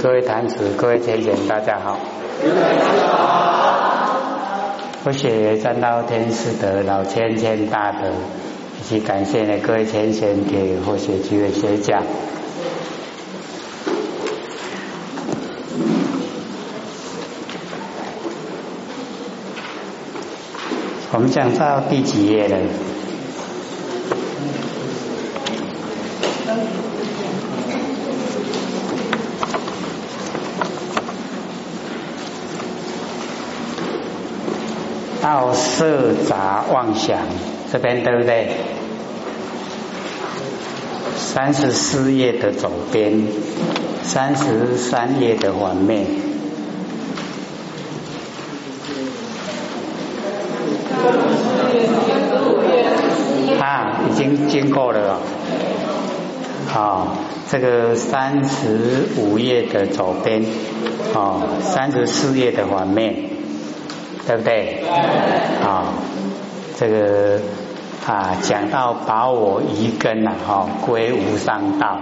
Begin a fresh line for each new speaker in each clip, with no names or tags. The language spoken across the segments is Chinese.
各位坛子，各位天贤，大家好。我学占道天师的老千千大德，以及感谢呢各位天贤给佛学机会学讲。我们讲到第几页了？到色杂妄想这边对不对？三十四页的左边，三十三页的反面。啊，已经经过了。好，这个三十五页的左边，哦，三十四页的反面。对不对？啊，这个啊，讲到把我一根呐，哈，归无上道，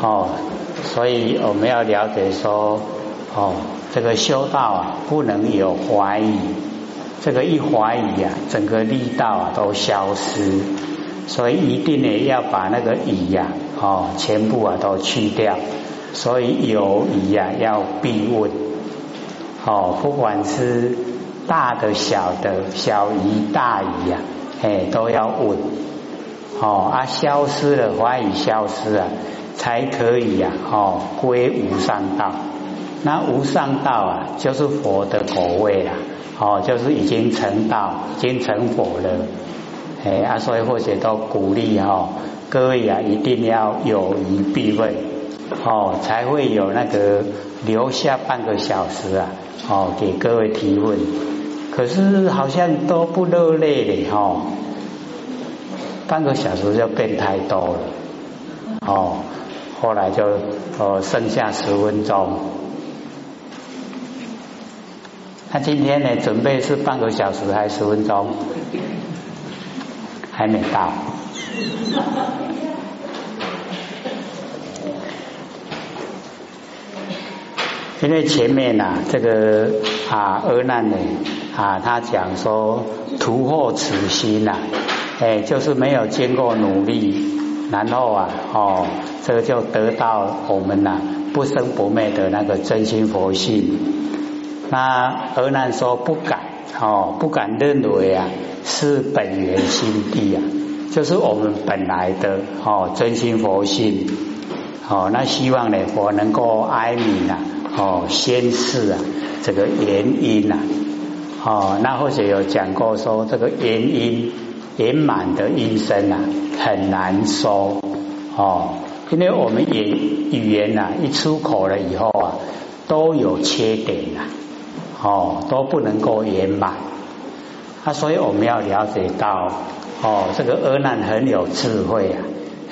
哦，所以我们要了解说，哦，这个修道啊，不能有怀疑，这个一怀疑啊，整个力道啊都消失，所以一定呢要把那个疑呀，哦，全部啊都去掉，所以有疑呀要必问，哦，不管是。大的、小的、小鱼、大鱼呀，哎，都要问哦啊，消失了，怀疑消失啊，才可以呀，哦，归无上道。那无上道啊，就是佛的果位了，哦，就是已经成道，已经成佛了。哎啊，所以或者都鼓励哈，各位啊，一定要有疑必问哦，才会有那个留下半个小时啊，哦，给各位提问。可是好像都不热烈的哈，半个小时就变太多了，哦，后来就哦剩下十分钟。那今天呢，准备是半个小时还是十分钟？还没到。因为前面呐，这个啊，厄难呢。啊，他讲说徒获此心呐，哎，就是没有经过努力，然后啊，哦，这个就得到我们呐不生不灭的那个真心佛性。那而难说不敢，哦，不敢认为啊是本源心地啊，就是我们本来的哦真心佛性。哦，那希望呢佛能够哀悯呐，哦，先示啊这个原因呐。哦，那或者有讲过说这个原因圆满的音声啊很难说。哦，因为我们言语言呐一出口了以后啊都有缺点呐哦都不能够圆满。啊，所以我们要了解到哦这个阿难很有智慧啊，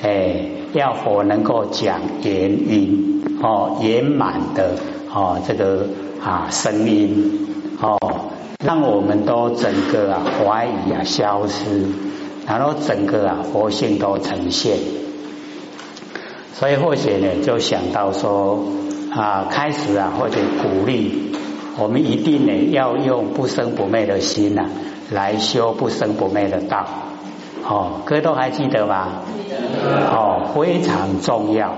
哎要否能够讲原因哦圆满的哦这个啊声音。让我们都整个啊怀疑啊消失，然后整个啊佛性都呈现。所以或许呢就想到说啊开始啊或者鼓励我们一定呢要用不生不灭的心呐来修不生不灭的道。哦，各位都还记得吗？哦，非常重要。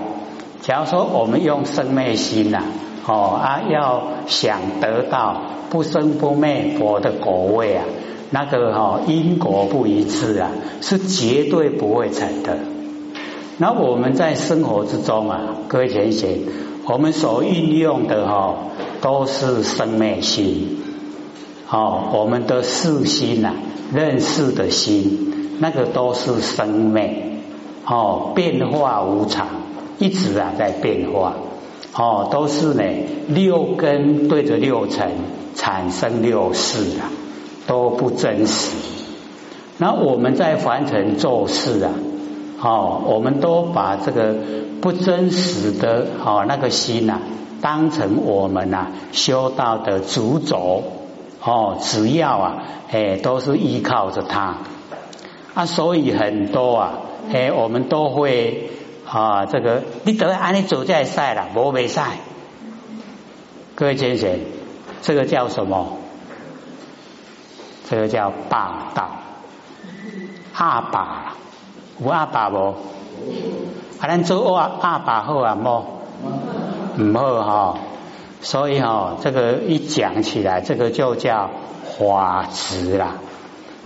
假如说我们用生灭心呐，哦啊要想得到。不生不灭佛的果位啊，那个哈因果不一致啊，是绝对不会成的。那我们在生活之中啊，各位贤贤，我们所运用的哈都是生灭心，哦，我们的视心呐，认识的心，那个都是生灭，哦，变化无常，一直啊在变化，哦，都是呢六根对着六尘。产生六事啊，都不真实。那我们在凡尘做事啊，哦，我们都把这个不真实的哦那个心呐，当成我们呐修道的主轴哦，只要啊，哎，都是依靠着它啊，所以很多啊，哎，我们都会啊，这个你得安尼做在赛了，无未赛各位先生，这个叫什么？这个叫霸道，阿爸，有阿爸不？啊，咱做阿阿爸好啊，么？唔好哈。所以哈，这个一讲起来，这个就叫法执啦。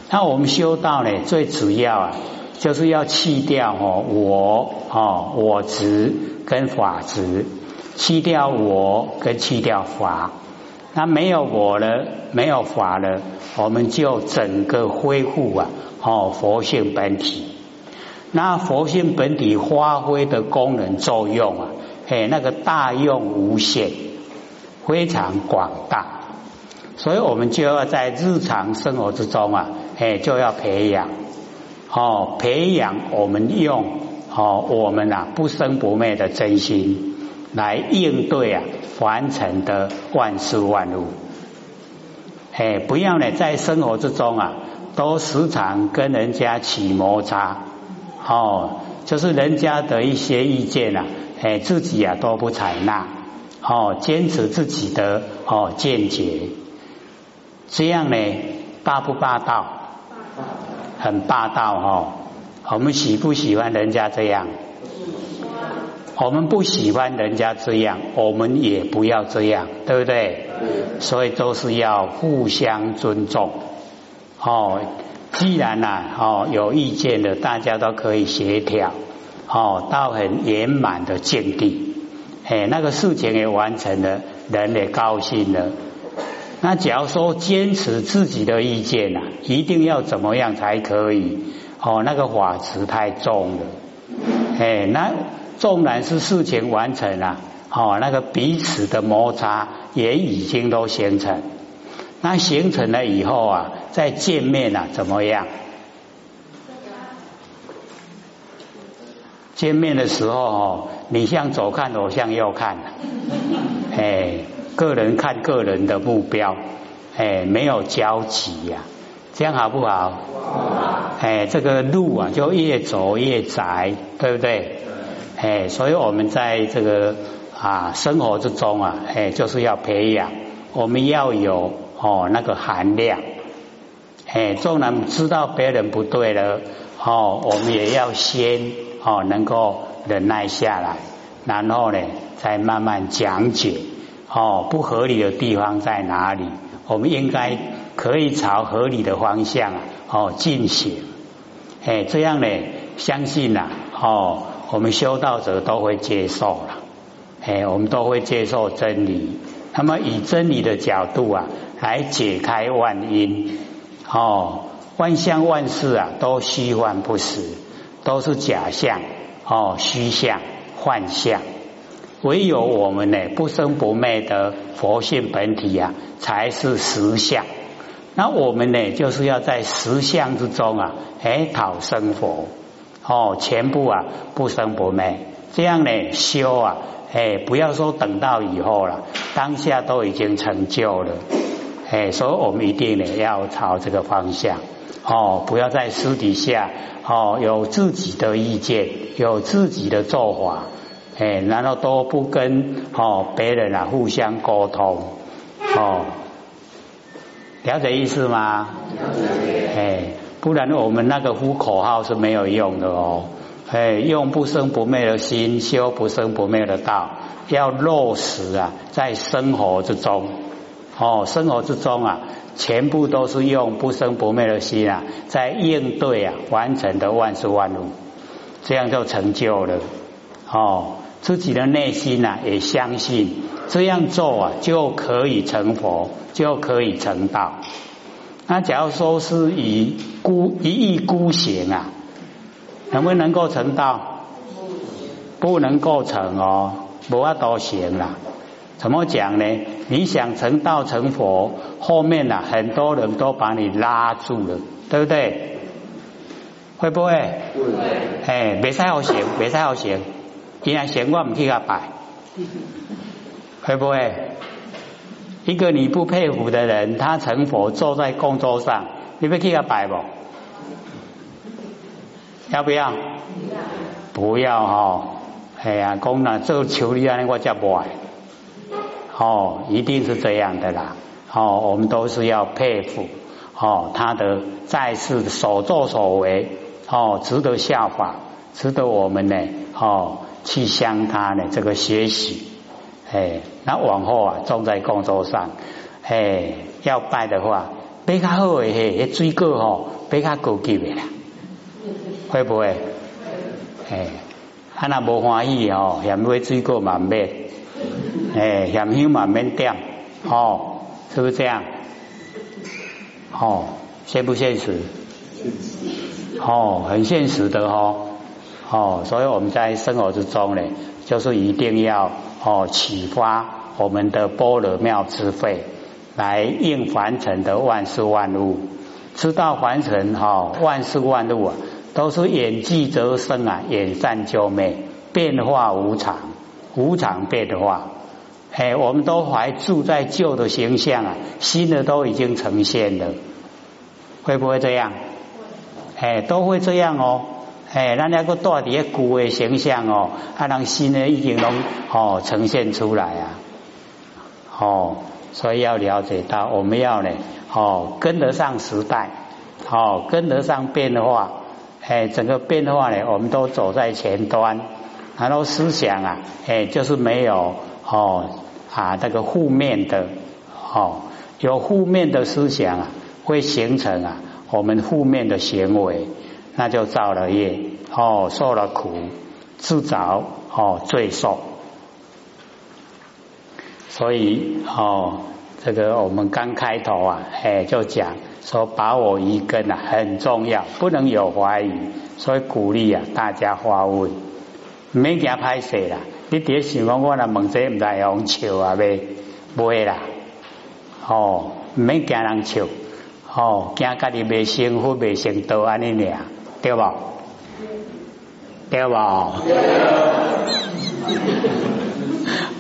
那我们修道呢，最主要啊，就是要去掉哦我哦我执跟法执，去掉我跟去掉法。那没有我了，没有法了，我们就整个恢复啊哦佛性本体。那佛性本体发挥的功能作用啊，哎那个大用无限，非常广大。所以我们就要在日常生活之中啊，哎，就要培养，哦，培养我们用哦，我们啊不生不灭的真心来应对啊凡尘的万事万物，哎，不要呢在生活之中啊，都时常跟人家起摩擦，哦，就是人家的一些意见啊，哎，自己啊都不采纳，哦，坚持自己的哦见解。这样呢，霸不霸道？很霸道哈！我们喜不喜欢人家这样？我们不喜欢人家这样，我们也不要这样，对不对？所以都是要互相尊重。哦，既然呐，哦有意见的，大家都可以协调，哦到很圆满的境地，哎，那个事情也完成了，人也高兴了。那假如说坚持自己的意见呐，一定要怎么样才可以？哦，那个法执太重了。哎，那纵然是事情完成了，哦，那个彼此的摩擦也已经都形成。那形成了以后啊，再见面啊，怎么样？见面的时候哦，你向左看，我向右看，哎。个人看个人的目标，哎，没有交集呀，这样好不好？哎，这个路啊，就越走越窄，对不对？哎，所以我们在这个啊生活之中啊，哎，就是要培养，我们要有哦那个含量，哎，纵然知道别人不对了，哦，我们也要先哦能够忍耐下来，然后呢，再慢慢讲解。哦，不合理的地方在哪里？我们应该可以朝合理的方向，哦进行。哎，这样呢，相信呐，哦，我们修道者都会接受了。哎，我们都会接受真理。那么以真理的角度啊，来解开万因。哦，万象万事啊，都虚幻不实，都是假象。哦，虚象、幻象。唯有我们呢，不生不灭的佛性本体啊，才是实相。那我们呢，就是要在实相之中啊，哎，讨生佛哦，全部啊不生不灭。这样呢，修啊，哎，不要说等到以后了，当下都已经成就了。哎，所以我们一定呢，要朝这个方向哦，不要在私底下哦，有自己的意见，有自己的做法。哎，然后都不跟哦别人啊互相沟通哦，了解意思吗？哎，不然我们那个呼口号是没有用的哦。哎，用不生不灭的心修不生不灭的道，要落实啊，在生活之中哦，生活之中啊，全部都是用不生不灭的心啊，在应对啊，完成的万事万物，这样就成就了哦。自己的内心呐，也相信这样做啊，就可以成佛，就可以成道。那假如说是以孤一意孤行啊，能不能够成道？不能够成哦，不要多行啦。怎么讲呢？你想成道成佛，后面呐很多人都把你拉住了，对不对？会不会？会。哎，没太好行，没太好行。既然嫌我唔去他拜，会不会？一个你不佩服的人，他成佛坐在供桌上，你会去他拜不？要不要？不要哈！哎呀，讲那做求你啊，我才不爱。哦，一定是这样的啦。哦，我们都是要佩服哦，他的在世所作所为哦，值得效法，值得我们呢哦去向他呢这个学习。哎，那往后啊，种在工作上，哎，要拜的话，比较好的嘿，水果吼比较高级的啦，会不会？哎，啊那无欢喜哦，嫌买水果嘛买，哎，嫌香嘛免点，哦。是不是这样？哦，现不现实？哦，很现实的哦。哦，所以我们在生活之中呢，就是一定要哦启发我们的般若妙智慧，来应凡尘的万事万物，知道凡尘哈万事万物啊，都是演寂则生啊，演善就灭，变化无常，无常变化。哎，我们都还住在旧的形象啊，新的都已经呈现了，会不会这样？哎，都会这样哦。哎，咱那个大底古的形象哦，啊，让新的已经能哦呈现出来啊。哦，所以要了解到，我们要呢哦跟得上时代，哦跟得上变化。哎，整个变化呢，我们都走在前端，然后思想啊，哎，就是没有。哦啊，这个负面的哦，有负面的思想啊，会形成啊我们负面的行为，那就造了业哦，受了苦，自找哦罪受。所以哦，这个我们刚开头啊，哎，就讲说把我一根啊很重要，不能有怀疑，所以鼓励啊大家发问，没给他拍谁了。你伫想讲我若问这唔知用笑啊？未会啦，哦，唔免惊人笑，哦，惊家己未幸福未成道安尼俩，对无？对无？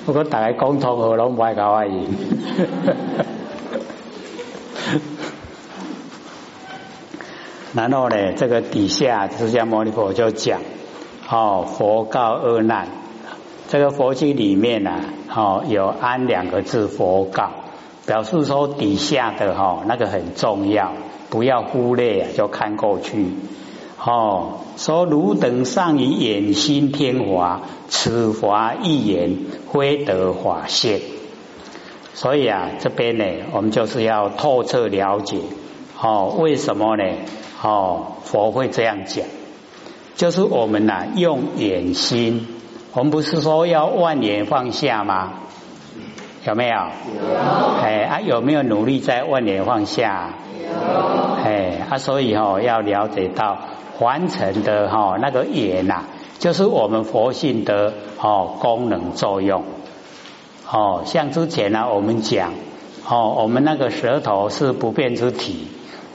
不过大家讲通好，拢不爱搞阿姨。然后呢，这个底下释迦牟尼佛就讲，哦，佛告阿难。这个佛经里面呢，哦，有安两个字佛告，表示说底下的哈那个很重要，不要忽略，就看过去。哦，说汝等上以眼心天华，此华一言，非得法现。所以啊，这边呢，我们就是要透彻了解，哦，为什么呢？哦，佛会这样讲，就是我们呐，用眼心。我们不是说要万年放下吗？有没有？有。哎啊，有没有努力在万年放下？有。哎啊，所以哦要了解到凡尘的哈那个眼呐，就是我们佛性的哦功能作用。哦，像之前呢，我们讲哦，我们那个舌头是不变之体。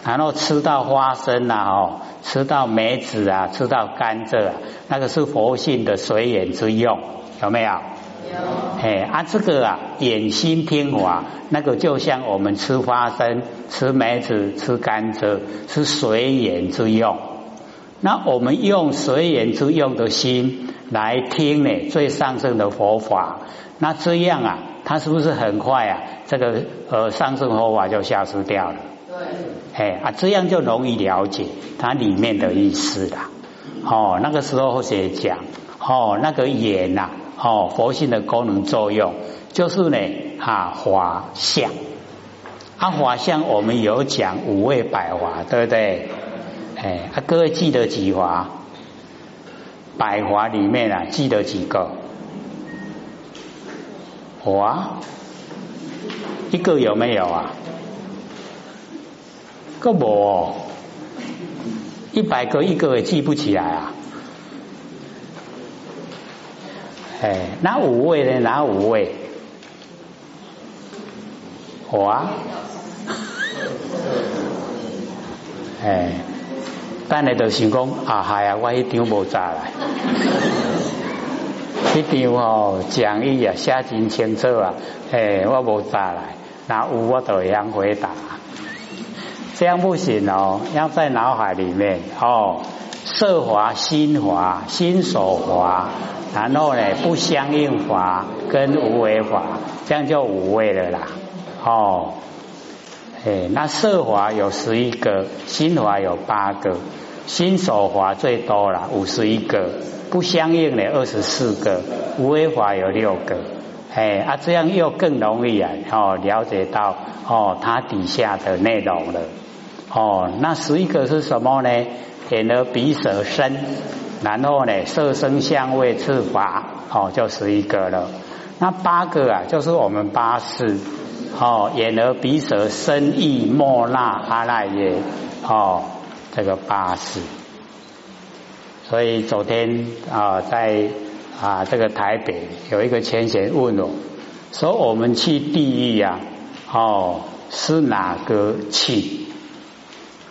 然后吃到花生啊，哦，吃到梅子啊，吃到甘蔗，啊那个是佛性的随缘之用，有没有？有。哎啊，这个啊，眼心天华，那个就像我们吃花生、吃梅子、吃甘蔗，是随缘之用。那我们用随缘之用的心来听呢，最上圣的佛法，那这样啊，它是不是很快啊？这个呃，上圣佛法就消失掉了。对哎啊，这样就容易了解它里面的意思了。哦，那个时候写讲，哦，那个眼呐，哦，佛性的功能作用就是呢，啊，华相。啊，华相我们有讲五味百华，对不对？哎，啊，各位记得几华？百华里面啊，记得几个？华一个有没有啊？个无，一百个一个也记不起来啊！哎，哪五位呢？哪五位？我啊！哎，等下就想讲啊，系啊，我一张无查来，一张哦讲义啊写真清楚啊，哎，我无查来，那有我就会样回答。这样不行哦，要在脑海里面哦，色华、心华、心所华，然后呢不相应法跟无为法，这样就五位了啦。哦，哎，那色华有十一个，心华有八个，心所华最多了五十一个，不相应的二十四个，无为法有六个。哎啊，这样又更容易啊！哦，了解到哦，它底下的内容了。哦，那十一个是什么呢？眼耳鼻舌身，然后呢，色声香味触法，哦，就十一个了。那八个啊，就是我们八识。哦，眼耳鼻舌身意莫那阿赖耶，哦，这个八识。所以昨天啊，在。啊，这个台北有一个前贤问我，说我们去地狱呀，哦，是哪个去？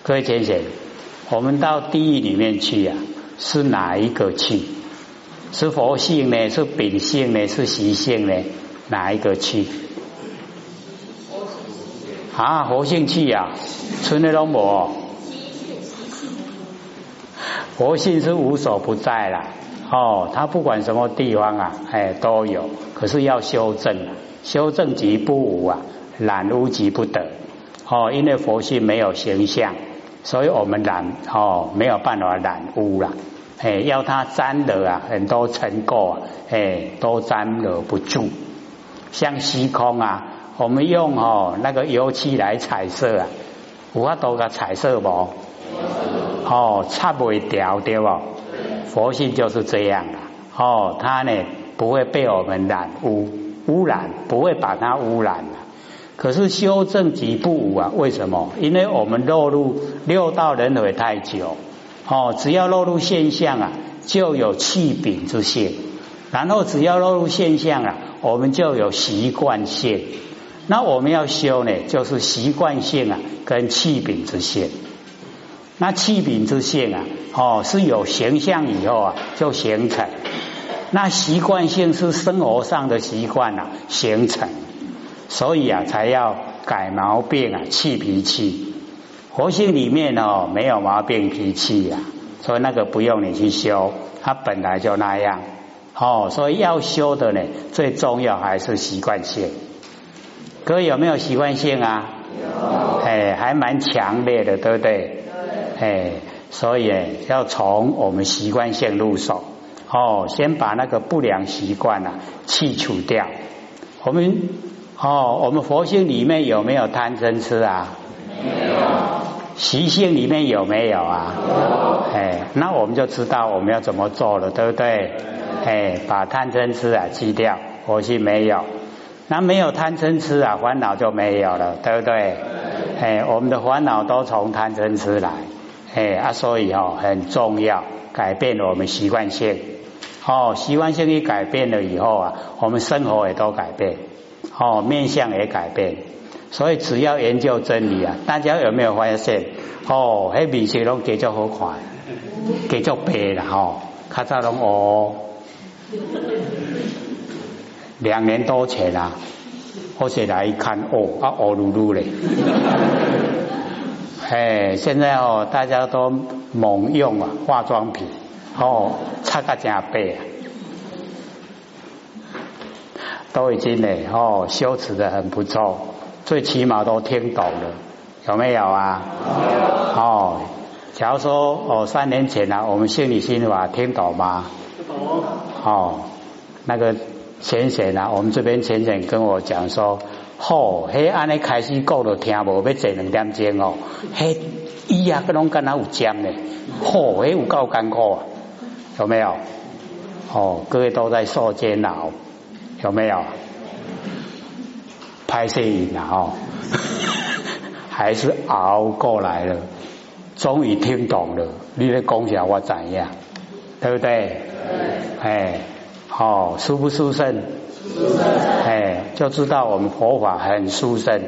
各位前贤，我们到地狱里面去呀，是哪一个去？是佛性呢？是秉性呢？是习性呢？哪一个去？啊，活性气呀，春的龙魔，活性是无所不在了。哦，它不管什么地方啊，哎，都有。可是要修正，修正即不无啊，染污即不得。哦，因为佛性没有形象，所以我们染哦没有办法染污了。哎，要它沾惹啊，很多尘垢啊，哎，都沾惹不住。像虚空啊，我们用哦那个油漆来彩色啊，有法多个彩色不？哦，擦不掉对不？佛性就是这样的哦，它呢不会被我们染污污染，不会把它污染。可是修正几步啊？为什么？因为我们落入六道轮回太久哦，只要落入现象啊，就有气柄之性；然后只要落入现象啊，我们就有习惯性。那我们要修呢，就是习惯性啊，跟气柄之性。那气柄之性啊，哦，是有形象以后啊，就形成。那习惯性是生活上的习惯啊，形成。所以啊，才要改毛病啊，气脾气。活性里面哦，没有毛病脾气呀，所以那个不用你去修，它本来就那样。哦，所以要修的呢，最重要还是习惯性。各位有没有习惯性啊？有。哎，还蛮强烈的，对不对？哎，所以要从我们习惯性入手哦，先把那个不良习惯啊去除掉。我们哦，我们佛性里面有没有贪嗔痴啊？没有。习性里面有没有啊？有。哎，那我们就知道我们要怎么做了，对不对？哎，把贪嗔痴啊去掉，佛性没有。那没有贪嗔痴啊，烦恼就没有了，对不对？哎，我们的烦恼都从贪嗔痴来。哎啊，所以哦很重要，改变了我们习惯性哦，习惯性一改变了以后啊，我们生活也都改变哦，面相也改变。所以只要研究真理啊，大家有没有发现哦？黑面色拢给较好看，给较白了哈，较早拢哦，两年多前啊，我现来一看哦，啊哦噜噜嘞。哎，现在哦，大家都猛用啊化妆品，哦，擦个加倍，都已经呢哦修持的很不错，最起码都听懂了，有没有啊？有。哦，假如说哦三年前呢，我们心理心法听懂吗？懂。哦，那个浅显啊，我们这边浅显跟我讲说。吼，嘿，安尼开始讲都听无，要坐两点钟哦。嘿，伊啊，个拢敢若有讲呢。吼，嘿，有够艰苦啊，有没有？哦，各位都在受煎熬，有没有？拍摄影啊，哦，还是熬过来了，终于听懂了。你的讲起来我怎样？对不对？哎，好，舒不舒胜？哎，就知道我们佛法很殊胜，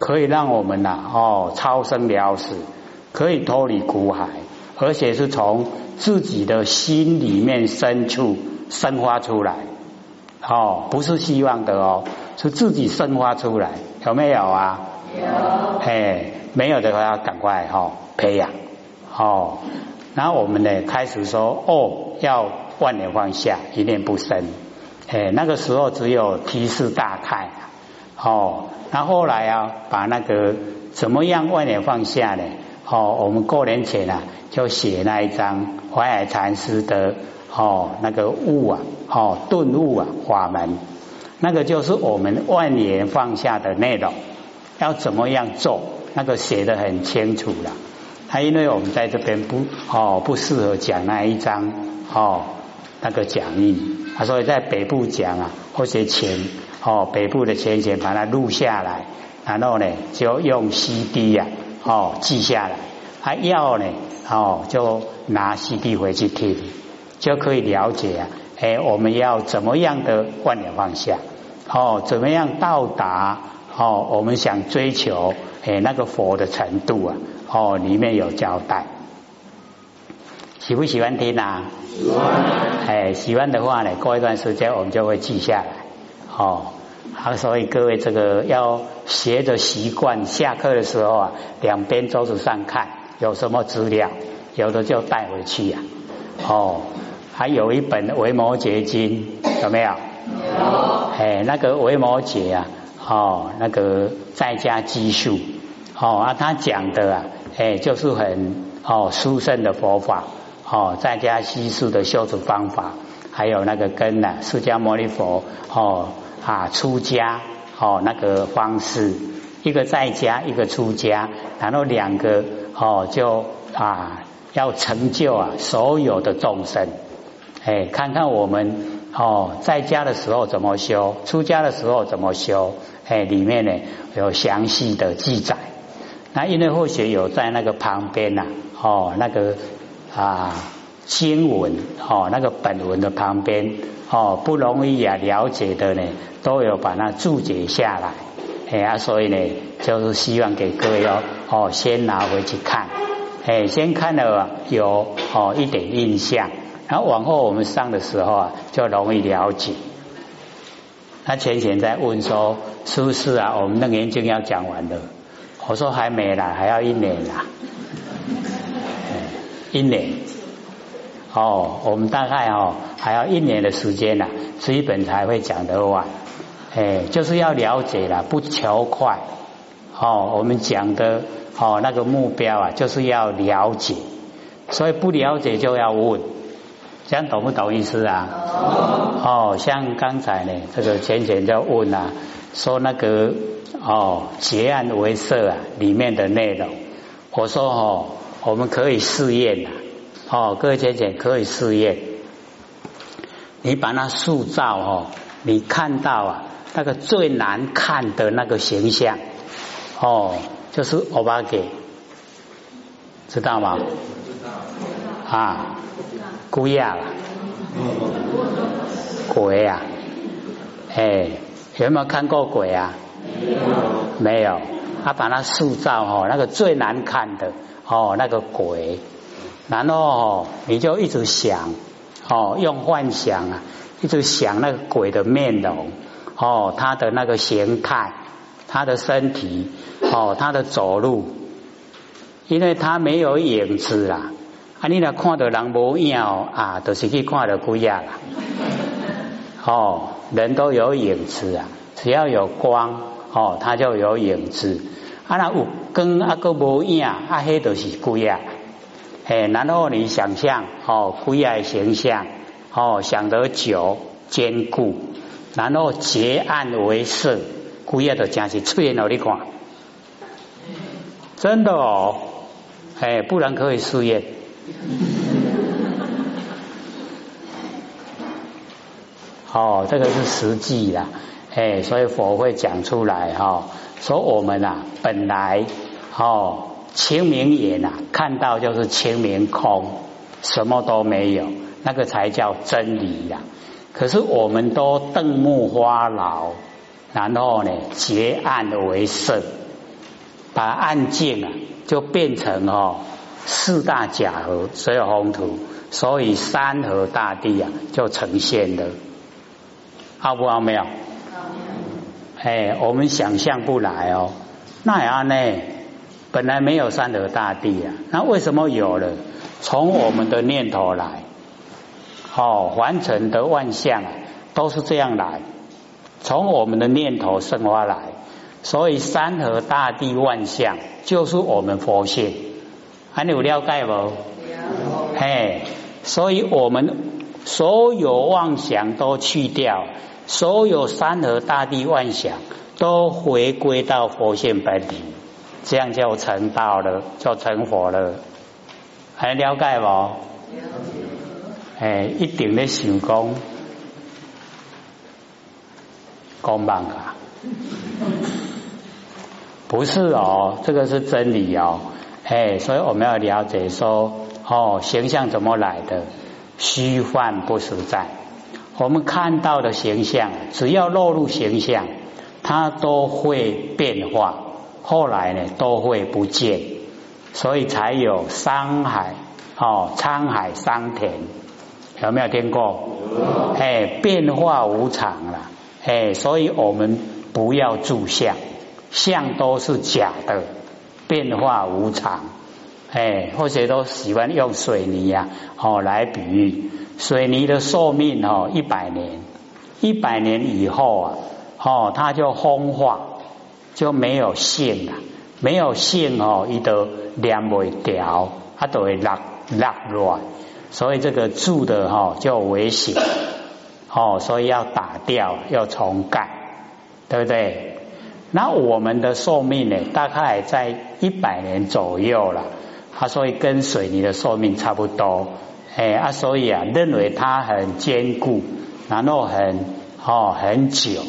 可以让我们呐哦超生了死，可以脱离苦海，而且是从自己的心里面深处生发出来，哦，不是希望的哦，是自己生发出来，有没有啊？有。哎，没有的话要赶快哈培养，哦，然后我们呢开始说哦，要万年放下，一念不生。哎，那个时候只有提示大概哦，那后来啊，把那个怎么样万年放下呢？哦，我们过年前啊，就写那一张淮海禅师的哦那个悟啊，哦顿悟啊法门，那个就是我们万年放下的内容，要怎么样做？那个写的很清楚了。他因为我们在这边不哦不适合讲那一张哦那个讲义，他所以在北部讲啊，或者前哦北部的前前把它录下来，然后呢就用 CD 呀。哦，记下来，还要呢，哦，就拿 CD 回去听，就可以了解啊，哎，我们要怎么样的万年放下，哦，怎么样到达哦，我们想追求哎那个佛的程度啊，哦，里面有交代，喜不喜欢听啊？
喜欢。
哎，喜欢的话呢，过一段时间我们就会记下来，哦。好，所以各位这个要学着习惯，下课的时候啊，两边桌子上看有什么资料，有的就带回去呀。哦，还有一本《维摩诘经》，有没有？
有。
哎，那个《维摩诘》啊，哦，那个在家积数，哦啊，他讲的啊，哎，就是很哦殊胜的佛法，哦，在家积数的修持方法，还有那个根呢释迦牟尼佛，哦。啊，出家哦，那个方式，一个在家，一个出家，然后两个哦，就啊，要成就啊，所有的众生，哎，看看我们哦，在家的时候怎么修，出家的时候怎么修，哎，里面呢有详细的记载。那因为或许有在那个旁边呐，哦，那个啊经文哦，那个本文的旁边。哦，不容易啊，了解的呢，都有把它注解下来，哎呀，所以呢，就是希望给各位哦，哦，先拿回去看，哎，先看了有哦一点印象，然后往后我们上的时候啊，就容易了解。他前前在问说，是不是啊？我们的研究要讲完了，我说还没啦，还要一年啦，一年。哦，我们大概哦还要一年的时间呢，这一本才会讲得完。哎，就是要了解了，不求快。哦，我们讲的哦那个目标啊，就是要了解，所以不了解就要问，这样懂不懂意思啊？哦，像刚才呢，这个浅浅就问啊，说那个哦结案为色啊里面的内容，我说哦我们可以试验啊。哦，各位姐姐可以试验，你把它塑造哦，你看到啊那个最难看的那个形象哦，就是欧巴给，知道吗？知道。啊，孤亚了，鬼啊，哎，有没有看过鬼啊？
没有。
没有，他把它塑造哦，那个最难看的哦，那个鬼。然后你就一直想哦，用幻想啊，一直想那个鬼的面容哦，他的那个形态，他的身体哦，他的走路，因为他没有影子啦。啊，你来看到人无影啊，都是去看到鬼啊。哦，人都有影子啊，只要有光哦，他就有影子。啊，那有光啊，个无影啊，黑都是鬼啊。哎，然后你想象哦，龟爱形象哦，想得久坚固，然后结案为色，龟爱的真是出现了你看，真的哦，哎，不然可以试验。哦，这个是实际的，哎，所以佛会讲出来哈，说我们啊，本来哦。清明眼啊，看到就是清明空，什么都没有，那个才叫真理呀。可是我们都瞪目花老，然后呢结暗为色，把案件啊就变成哦四大假合，所有宏图，所以山河大地啊就呈现了，好不好？没有？哎，我们想象不来哦，那样呢？本来没有山河大地啊，那为什么有了？从我们的念头来，哦，凡尘的万象都是这样来，从我们的念头生发来，所以山河大地万象就是我们佛性，还有了解不？嘿，所以我们所有妄想都去掉，所有山河大地万象都回归到佛性本体，这样就成道了，就成佛了。还了解不？了解。哎，一定的想讲，讲慢啊？不是哦，这个是真理哦。哎，所以我们要了解说，哦，形象怎么来的？虚幻不实在。我们看到的形象，只要落入形象，它都会变化，后来呢，都会不见。所以才有山海哦，沧海桑田，有没有听过？哎，变化无常了，哎，所以我们不要住相，相都是假的，变化无常，哎，或者都喜欢用水泥呀，哦来比喻，水泥的寿命哦一百年，一百年以后啊，哦它就风化，就没有性了。没有性哦，伊都连不掉，它都会落落乱，所以这个住的哈就危险哦，所以要打掉，要重盖，对不对？那我们的寿命呢，大概在一百年左右了，啊，所以跟水泥的寿命差不多，哎啊，所以啊，认为它很坚固，然后很哦很久，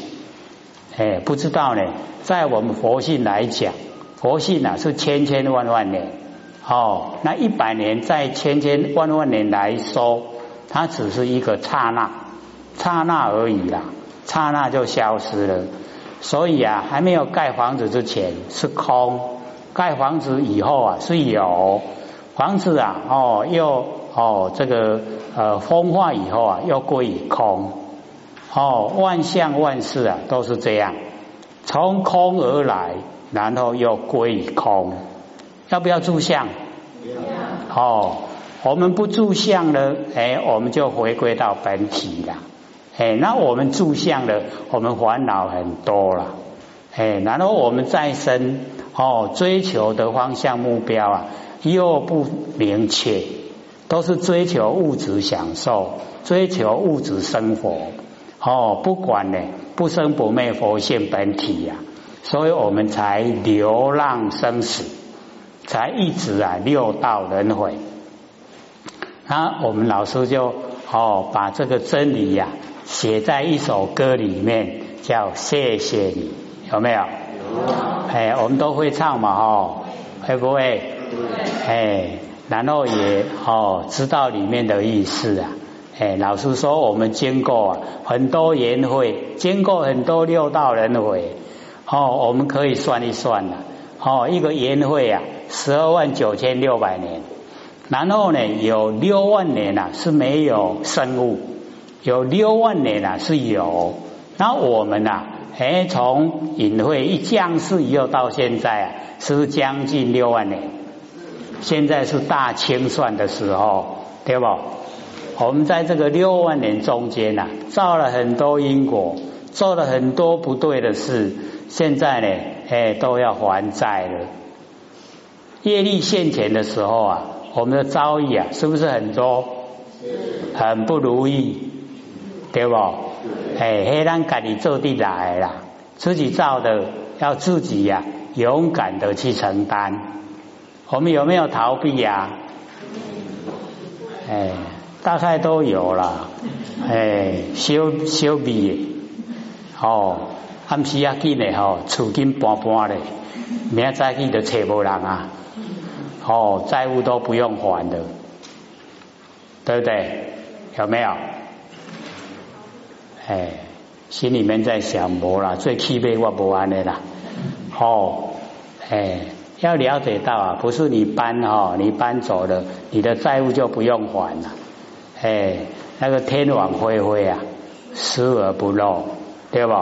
哎，不知道呢，在我们佛性来讲。佛性啊是千千万万年哦，那一百年在千千万万年来说，它只是一个刹那，刹那而已啦，刹那就消失了。所以啊，还没有盖房子之前是空，盖房子以后啊是有房子啊哦又哦这个呃风化以后啊又归于空哦，万象万事啊都是这样，从空而来。然后又归于空，要不要住相？哦，我们不住相呢，哎，我们就回归到本体了。哎，那我们住相了，我们烦恼很多了。哎，然后我们再生哦，追求的方向目标啊，又不明确，都是追求物质享受，追求物质生活。哦，不管呢，不生不灭佛性本体呀。所以我们才流浪生死，才一直啊六道轮回。那我们老师就哦把这个真理呀写在一首歌里面，叫谢谢你，有没有？有。哎，我们都会唱嘛，哦，会不会？哎，然后也哦知道里面的意思啊。哎，老师说我们经过很多年会，经过很多六道轮回。哦，我们可以算一算了。哦，一个年会啊，十二万九千六百年。然后呢，有六万年啊是没有生物，有六万年啊是有。那我们呐，哎，从隐会一降世以后到现在啊，是不是将近六万年？现在是大清算的时候，对不？我们在这个六万年中间呐，造了很多因果，做了很多不对的事。现在呢，哎，都要还债了。业力现前的时候啊，我们的遭遇啊，是不是很多？很不如意，对不？哎，黑人家己做地来啦，自己造的，要自己呀，勇敢的去承担。我们有没有逃避呀？哎，大概都有了。哎，修修避，哦。暗时啊，紧嘞吼，厝紧搬搬嘞，明仔去就找无人啊，哦，债务都不用还的，对不对？有没有？哎，心里面在想，无啦，最气悲我不安的啦，哦，哎，要了解到啊，不是你搬哈，你搬走了，你的债务就不用还了，哎，那个天网恢恢啊，疏而不漏，对不？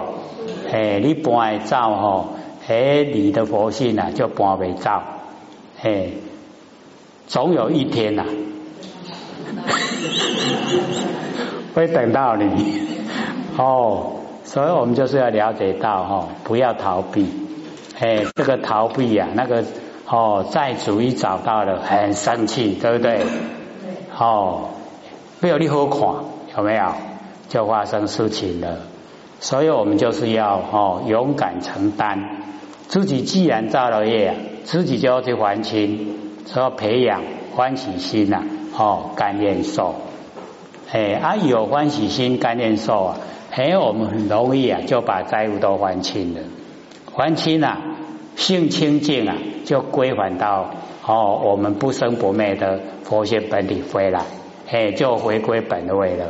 哎，你搬走吼，哎，你的佛性啊就搬未走，哎，总有一天呐，会等到你哦，所以我们就是要了解到哈，不要逃避，哎，这个逃避呀，那个哦，债主一找到了很生气，对不对？哦，没有你好看，有没有？就发生事情了。所以我们就是要哦勇敢承担，自己既然造了业，自己就要去还清，要培养欢喜心呐，哦甘愿受。哎，啊有欢喜心甘愿受啊，哎我们很容易啊就把债务都还清了，还清了，性清净啊就归还到哦我们不生不灭的佛性本体回来，哎就回归本位了，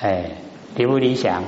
哎理不理想？